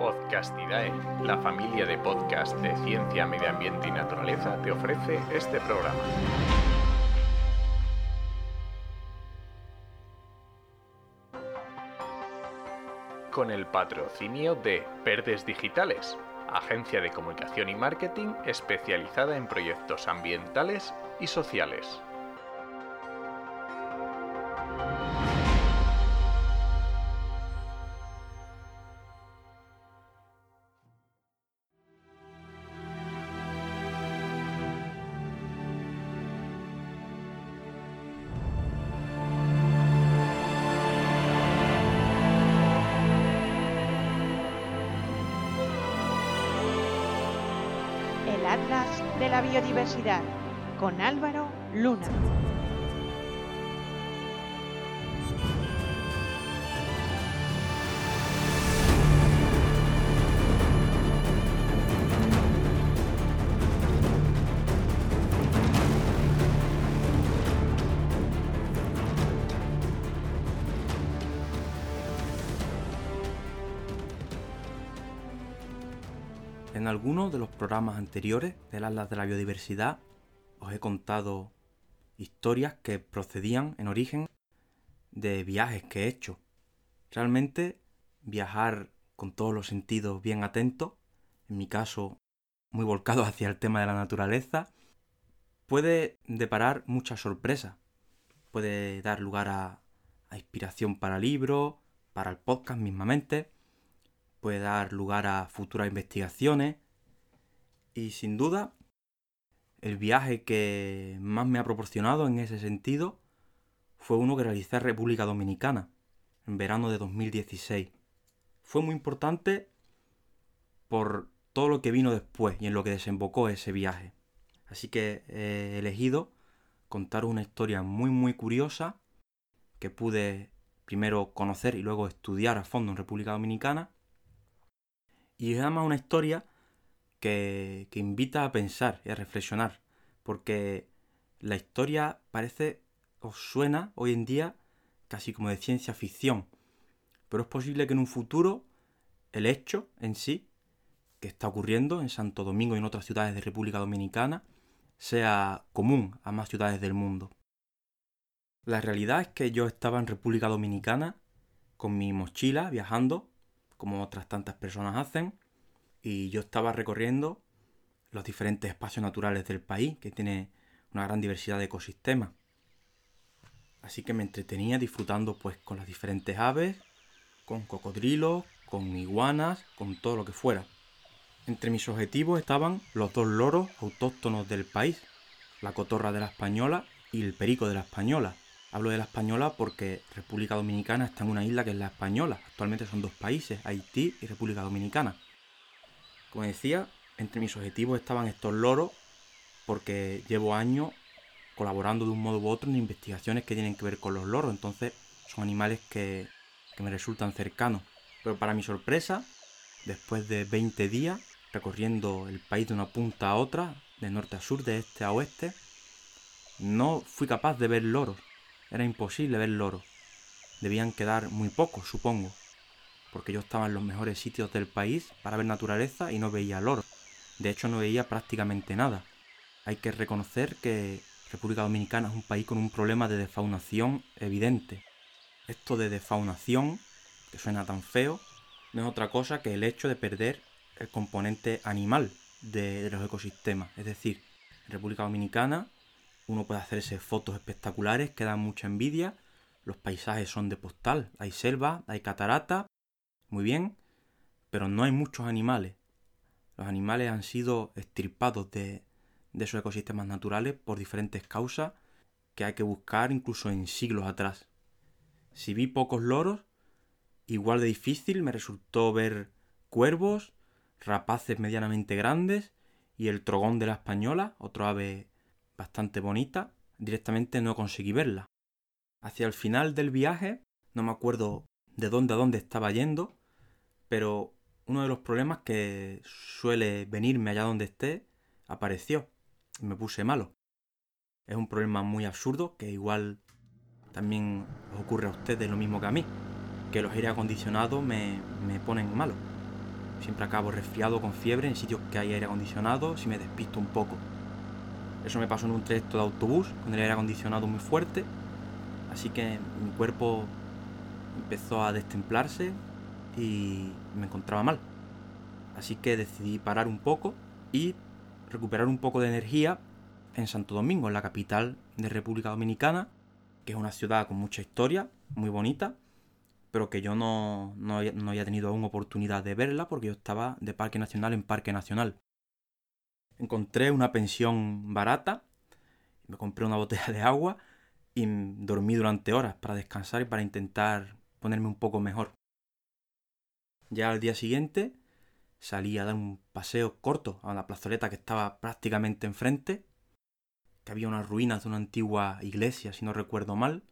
Podcastidae, la familia de podcast de ciencia, medio ambiente y naturaleza, te ofrece este programa. Con el patrocinio de Verdes Digitales, agencia de comunicación y marketing especializada en proyectos ambientales y sociales. De la Biodiversidad con Álvaro Luna. En algunos de los programas anteriores del Atlas de la Biodiversidad os he contado historias que procedían en origen de viajes que he hecho. Realmente viajar con todos los sentidos bien atentos, en mi caso muy volcado hacia el tema de la naturaleza, puede deparar muchas sorpresas. Puede dar lugar a, a inspiración para libros, para el podcast mismamente, puede dar lugar a futuras investigaciones y sin duda el viaje que más me ha proporcionado en ese sentido fue uno que realicé en República Dominicana en verano de 2016. Fue muy importante por todo lo que vino después y en lo que desembocó ese viaje. Así que he elegido contar una historia muy muy curiosa que pude primero conocer y luego estudiar a fondo en República Dominicana y es además una historia que, que, invita a pensar y a reflexionar, porque la historia parece, os suena hoy en día casi como de ciencia ficción, pero es posible que en un futuro el hecho en sí, que está ocurriendo en Santo Domingo y en otras ciudades de República Dominicana, sea común a más ciudades del mundo. La realidad es que yo estaba en República Dominicana con mi mochila viajando como otras tantas personas hacen, y yo estaba recorriendo los diferentes espacios naturales del país, que tiene una gran diversidad de ecosistemas. Así que me entretenía disfrutando pues con las diferentes aves, con cocodrilos, con iguanas, con todo lo que fuera. Entre mis objetivos estaban los dos loros autóctonos del país, la cotorra de la española y el perico de la española, Hablo de la española porque República Dominicana está en una isla que es la española. Actualmente son dos países, Haití y República Dominicana. Como decía, entre mis objetivos estaban estos loros porque llevo años colaborando de un modo u otro en investigaciones que tienen que ver con los loros. Entonces son animales que, que me resultan cercanos. Pero para mi sorpresa, después de 20 días recorriendo el país de una punta a otra, de norte a sur, de este a oeste, no fui capaz de ver loros era imposible ver loros. Debían quedar muy pocos, supongo, porque yo estaba en los mejores sitios del país para ver naturaleza y no veía loros. De hecho, no veía prácticamente nada. Hay que reconocer que República Dominicana es un país con un problema de defaunación evidente. Esto de defaunación, que suena tan feo, no es otra cosa que el hecho de perder el componente animal de, los ecosistemas. Es decir, en República Dominicana uno puede hacerse fotos espectaculares que dan mucha envidia. Los paisajes son de postal. Hay selva, hay catarata. Muy bien. Pero no hay muchos animales. Los animales han sido extirpados de, de esos ecosistemas naturales por diferentes causas que hay que buscar incluso en siglos atrás. Si vi pocos loros, igual de difícil me resultó ver cuervos, rapaces medianamente grandes y el trogón de la española, otro ave bastante bonita, directamente no conseguí verla. Hacia el final del viaje, no me acuerdo de dónde a dónde estaba yendo, pero uno de los problemas que suele venirme allá donde esté apareció y me puse malo. Es un problema muy absurdo que igual también ocurre a ustedes lo mismo que a mí, que los aire acondicionados me, me ponen malo. Siempre acabo resfriado con fiebre en sitios que hay aire acondicionado si me despisto un poco. Eso me pasó en un trayecto de autobús con el aire acondicionado muy fuerte, así que mi cuerpo empezó a destemplarse y me encontraba mal. Así que decidí parar un poco y recuperar un poco de energía en Santo Domingo, en la capital de República Dominicana, que es una ciudad con mucha historia, muy bonita, pero que yo no, no, había tenido aún oportunidad de verla porque yo estaba de parque nacional en parque nacional. Encontré una pensión barata, me compré una botella de agua y dormí durante horas para descansar y para intentar ponerme un poco mejor. Ya al día siguiente salí a dar un paseo corto a la plazoleta que estaba prácticamente enfrente, que había unas ruinas de una antigua iglesia, si no recuerdo mal,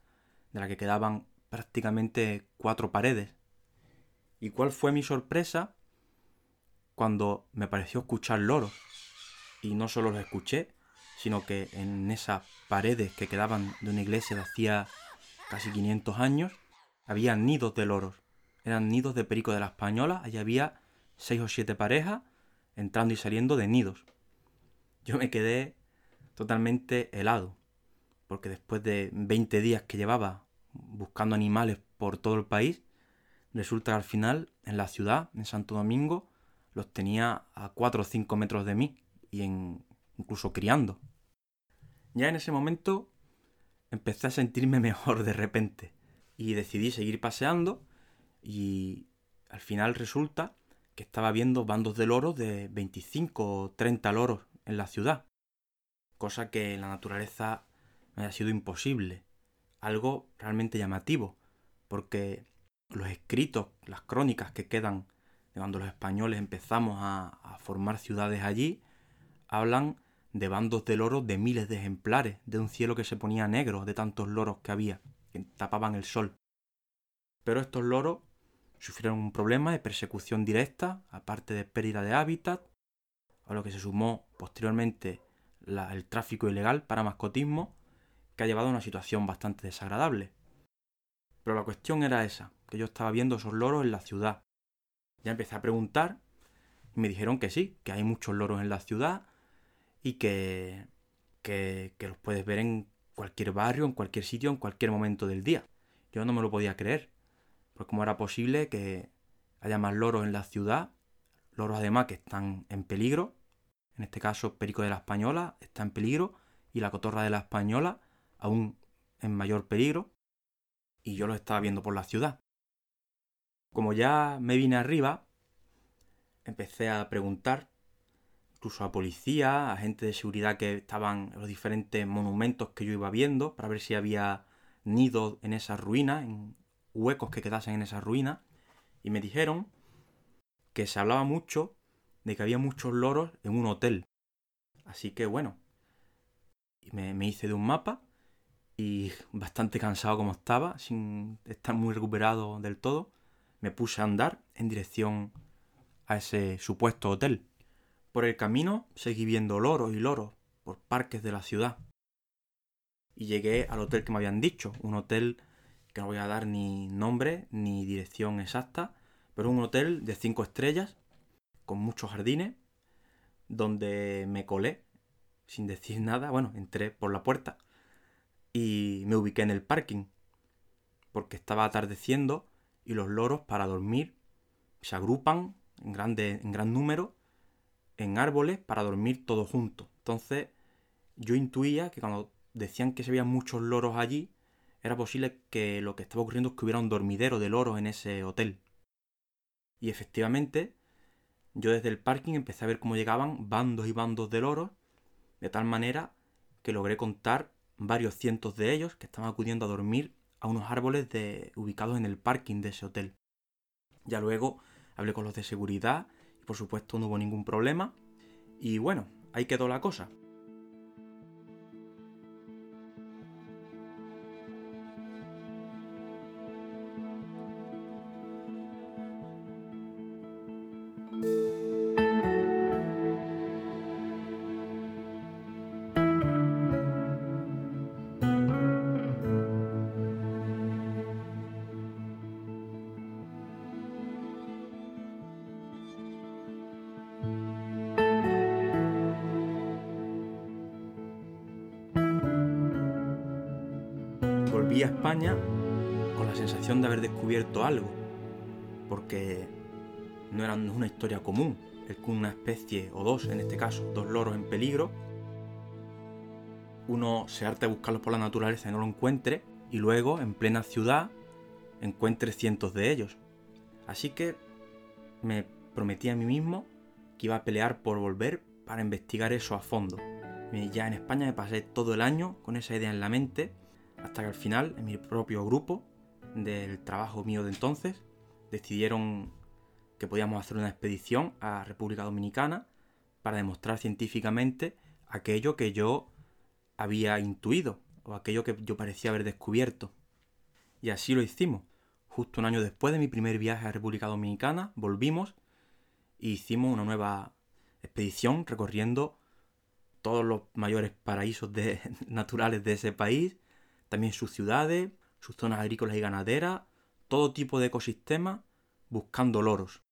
de la que quedaban prácticamente cuatro paredes. ¿Y cuál fue mi sorpresa? Cuando me pareció escuchar loros. Y no solo los escuché, sino que en esas paredes que quedaban de una iglesia de hacía casi 500 años, había nidos de loros. Eran nidos de perico de la española, allí había seis o siete parejas entrando y saliendo de nidos. Yo me quedé totalmente helado, porque después de 20 días que llevaba buscando animales por todo el país, resulta que al final, en la ciudad, en Santo Domingo, los tenía a 4 o 5 metros de mí y en, incluso criando. Ya en ese momento empecé a sentirme mejor de repente y decidí seguir paseando y al final resulta que estaba viendo bandos de loros de 25 o 30 loros en la ciudad, cosa que en la naturaleza me ha sido imposible algo realmente llamativo, porque los escritos, las crónicas que quedan de cuando los españoles empezamos a, formar ciudades allí, hablan de bandos de loros de miles de ejemplares, de un cielo que se ponía negro de tantos loros que había, que tapaban el sol. Pero estos loros sufrieron un problema de persecución directa, aparte de pérdida de hábitat, a lo que se sumó posteriormente el tráfico ilegal para mascotismo que ha llevado a una situación bastante desagradable. Pero la cuestión era esa, que yo estaba viendo esos loros en la ciudad. Ya empecé a preguntar y me dijeron que sí, que hay muchos loros en la ciudad y que, que, los puedes ver en cualquier barrio, en cualquier sitio, en cualquier momento del día. Yo no me lo podía creer, pues cómo era posible que haya más loros en la ciudad, loros además que están en peligro, en este caso Perico de la Española está en peligro y la Cotorra de la Española aún en mayor peligro, y yo lo estaba viendo por la ciudad. Como ya me vine arriba, empecé a preguntar, incluso a policía, a gente de seguridad que estaban en los diferentes monumentos que yo iba viendo, para ver si había nidos en esas ruinas, en huecos que quedasen en esas ruinas, y me dijeron que se hablaba mucho de que había muchos loros en un hotel. Así que bueno, me, me hice de un mapa y bastante cansado como estaba, sin estar muy recuperado del todo, me puse a andar en dirección a ese supuesto hotel. Por el camino seguí viendo loros y loros por parques de la ciudad. Y llegué al hotel que me habían dicho, un hotel que no voy a dar ni nombre ni dirección exacta, pero un hotel de cinco estrellas, con muchos jardines, donde me colé, sin decir nada, bueno, entré por la puerta y me ubiqué en el parking, porque estaba atardeciendo y los loros para dormir se agrupan en, grande, en gran número en árboles para dormir todos juntos. Entonces yo intuía que cuando decían que se veían muchos loros allí, era posible que lo que estaba ocurriendo es que hubiera un dormidero de loros en ese hotel. Y efectivamente, yo desde el parking empecé a ver cómo llegaban bandos y bandos de loros, de tal manera que logré contar varios cientos de ellos que estaban acudiendo a dormir a unos árboles de, ubicados en el parking de ese hotel. Ya luego hablé con los de seguridad por supuesto no hubo ningún problema. Y bueno, ahí quedó la cosa. Volví a España con la sensación de haber descubierto algo, porque no era una historia común, que una especie, o dos en este caso, dos loros en peligro, uno se harta de buscarlos por la naturaleza y no lo encuentre, y luego, en plena ciudad, encuentre cientos de ellos. Así que me prometí a mí mismo que iba a pelear por volver para investigar eso a fondo. Ya en España me pasé todo el año con esa idea en la mente, hasta que al final, en mi propio grupo del trabajo mío de entonces, decidieron que podíamos hacer una expedición a República Dominicana para demostrar científicamente aquello que yo había intuido o aquello que yo parecía haber descubierto. Y así lo hicimos. Justo un año después de mi primer viaje a República Dominicana, volvimos e hicimos una nueva expedición recorriendo todos los mayores paraísos naturales de ese país, también sus ciudades, sus zonas agrícolas y ganaderas, todo tipo de ecosistemas, buscando loros.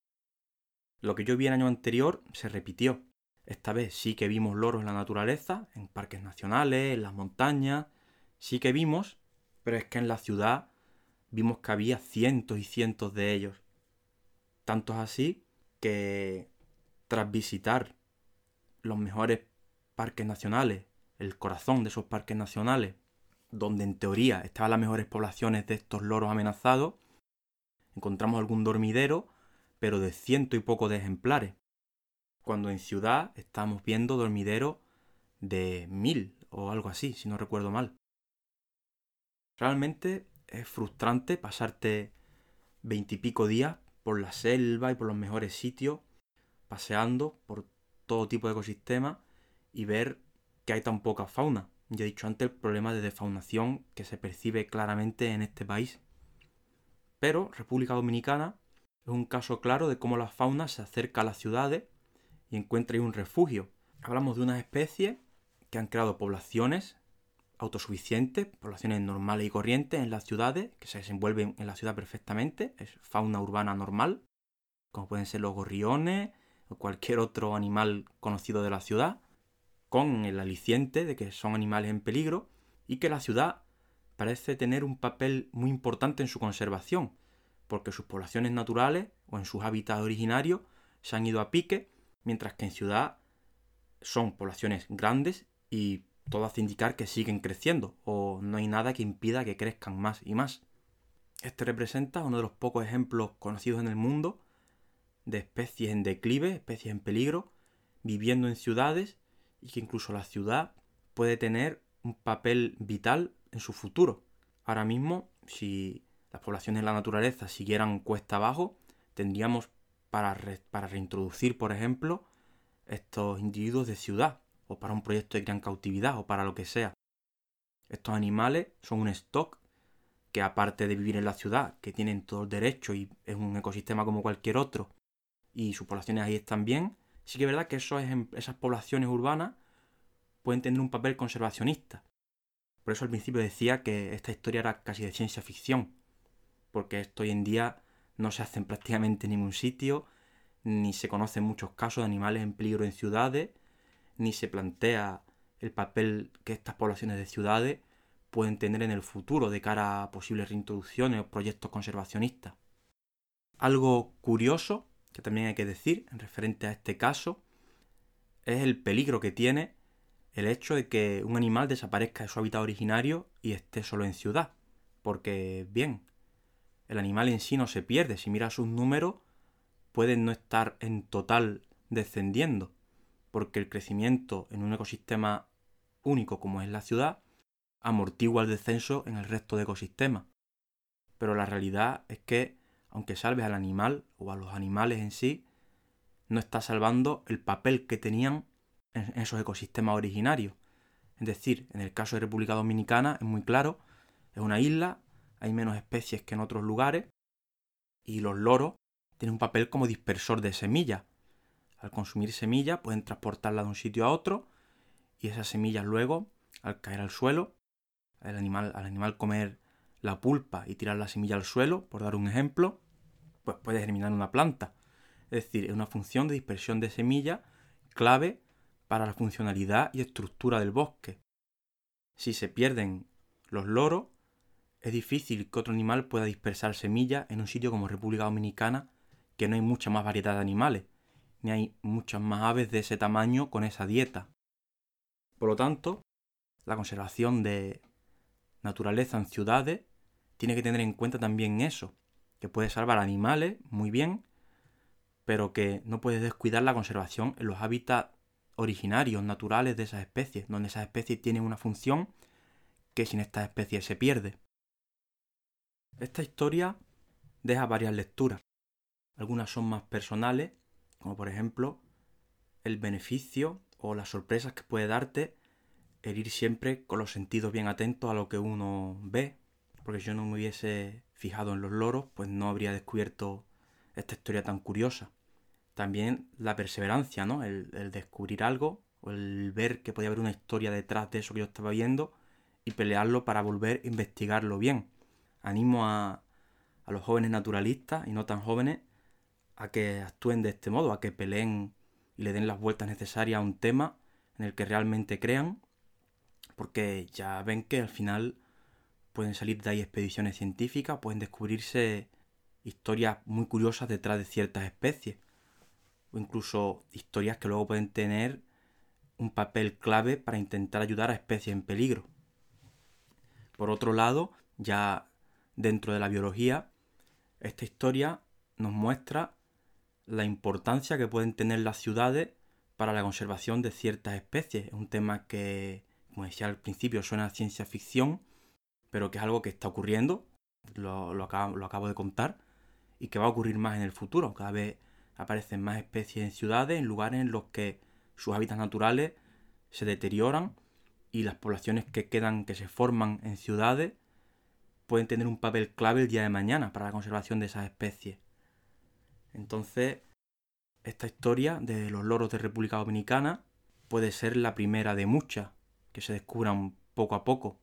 Lo que yo vi el año anterior se repitió. Esta vez sí que vimos loros en la naturaleza, en parques nacionales, en las montañas, sí que vimos, pero es que en la ciudad vimos que había cientos y cientos de ellos. Tantos así que tras visitar los mejores parques nacionales, el corazón de esos parques nacionales, donde en teoría estaban las mejores poblaciones de estos loros amenazados, encontramos algún dormidero pero de ciento y poco de ejemplares, cuando en ciudad estamos viendo dormideros de mil o algo así, si no recuerdo mal. Realmente es frustrante pasarte veintipico días por la selva y por los mejores sitios, paseando por todo tipo de ecosistemas y ver que hay tan poca fauna. Ya he dicho antes el problema de defaunación que se percibe claramente en este país. Pero República Dominicana es un caso claro de cómo la fauna se acerca a las ciudades y encuentra ahí un refugio. Hablamos de unas especies que han creado poblaciones autosuficientes, poblaciones normales y corrientes en las ciudades, que se desenvuelven en la ciudad perfectamente, es fauna urbana normal, como pueden ser los gorriones o cualquier otro animal conocido de la ciudad, con el aliciente de que son animales en peligro y que la ciudad parece tener un papel muy importante en su conservación, porque sus poblaciones naturales o en sus hábitats originarios se han ido a pique, mientras que en ciudad son poblaciones grandes y todo hace indicar que siguen creciendo o no hay nada que impida que crezcan más y más. Este representa uno de los pocos ejemplos conocidos en el mundo de especies en declive, especies en peligro, viviendo en ciudades y que incluso la ciudad puede tener un papel vital en su futuro. Ahora mismo, si las poblaciones de la naturaleza siguieran cuesta abajo, tendríamos para, para reintroducir, por ejemplo, estos individuos de ciudad, o para un proyecto de gran cautividad, o para lo que sea. Estos animales son un stock que aparte de vivir en la ciudad, que tienen todo el derecho y es un ecosistema como cualquier otro, y sus poblaciones ahí están bien, sí que es verdad que esas poblaciones urbanas pueden tener un papel conservacionista. Por eso al principio decía que esta historia era casi de ciencia ficción, porque esto hoy en día no se hace en prácticamente ningún sitio, ni se conocen muchos casos de animales en peligro en ciudades, ni se plantea el papel que estas poblaciones de ciudades pueden tener en el futuro de cara a posibles reintroducciones o proyectos conservacionistas. Algo curioso, que también hay que decir en referente a este caso, es el peligro que tiene el hecho de que un animal desaparezca de su hábitat originario y esté solo en ciudad. Porque, bien, el animal en sí no se pierde. Si miras sus números, pueden no estar en total descendiendo, porque el crecimiento en un ecosistema único como es la ciudad amortigua el descenso en el resto de ecosistemas. Pero la realidad es que, aunque salves al animal o a los animales en sí, no está salvando el papel que tenían en esos ecosistemas originarios. Es decir, en el caso de República Dominicana es muy claro, es una isla hay menos especies que en otros lugares y los loros tienen un papel como dispersor de semillas. Al consumir semillas pueden transportarla de un sitio a otro y esas semillas luego, al caer al suelo, el animal, al animal comer la pulpa y tirar la semilla al suelo, por dar un ejemplo, pues puede germinar una planta. Es decir, es una función de dispersión de semillas clave para la funcionalidad y estructura del bosque. Si se pierden los loros, es difícil que otro animal pueda dispersar semillas en un sitio como República Dominicana, que no hay mucha más variedad de animales, ni hay muchas más aves de ese tamaño con esa dieta. Por lo tanto, la conservación de naturaleza en ciudades tiene que tener en cuenta también eso, que puede salvar animales muy bien, pero que no puede descuidar la conservación en los hábitats originarios, naturales de esas especies, donde esas especies tienen una función que sin estas especies se pierde. Esta historia deja varias lecturas. Algunas son más personales, como por ejemplo el beneficio o las sorpresas que puede darte el ir siempre con los sentidos bien atentos a lo que uno ve, porque yo no me hubiese fijado en los loros, pues no habría descubierto esta historia tan curiosa. También la perseverancia, ¿no? El, el descubrir algo, o el ver que podía haber una historia detrás de eso que yo estaba viendo y pelearlo para volver a investigarlo bien. Animo a, a los jóvenes naturalistas y no tan jóvenes a que actúen de este modo, a que peleen y le den las vueltas necesarias a un tema en el que realmente crean, porque ya ven que al final pueden salir de ahí expediciones científicas, pueden descubrirse historias muy curiosas detrás de ciertas especies, o incluso historias que luego pueden tener un papel clave para intentar ayudar a especies en peligro. Por otro lado, ya dentro de la biología, esta historia nos muestra la importancia que pueden tener las ciudades para la conservación de ciertas especies. Es un tema que, como decía al principio, suena a ciencia ficción, pero que es algo que está ocurriendo, lo, lo, acabo, lo acabo de contar, y que va a ocurrir más en el futuro. Cada vez aparecen más especies en ciudades, en lugares en los que sus hábitats naturales se deterioran y las poblaciones que quedan, que se forman en ciudades, pueden tener un papel clave el día de mañana para la conservación de esas especies. Entonces, esta historia de los loros de República Dominicana puede ser la primera de muchas que se descubran poco a poco.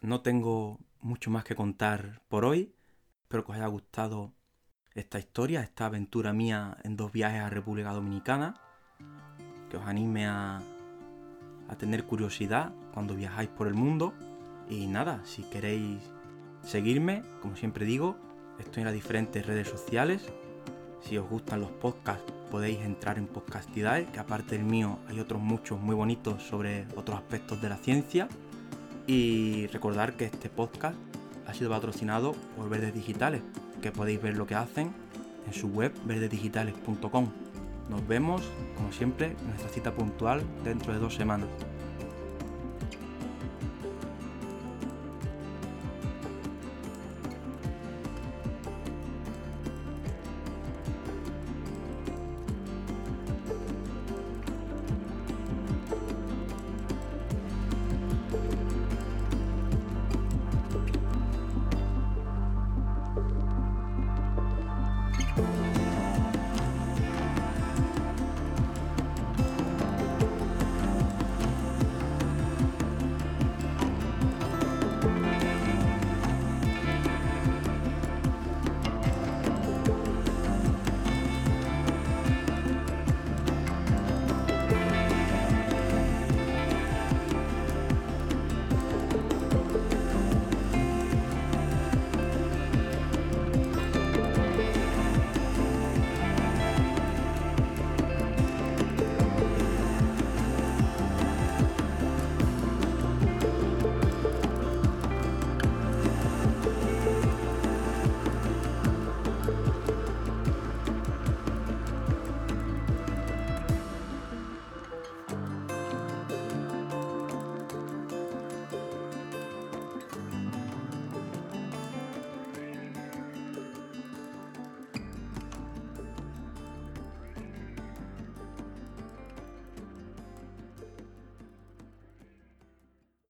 No tengo mucho más que contar por hoy. Espero que os haya gustado esta historia, esta aventura mía en dos viajes a República Dominicana. Que os anime a, a tener curiosidad cuando viajáis por el mundo. Y nada, si queréis seguirme, como siempre digo, Estoy en las diferentes redes sociales. Si os gustan los podcasts, podéis entrar en Podcastidades, que aparte del mío hay otros muchos muy bonitos sobre otros aspectos de la ciencia. Y recordar que este podcast ha sido patrocinado por Verdes Digitales, que podéis ver lo que hacen en su web verdesdigitales.com. Nos vemos, como siempre, en nuestra cita puntual dentro de dos semanas.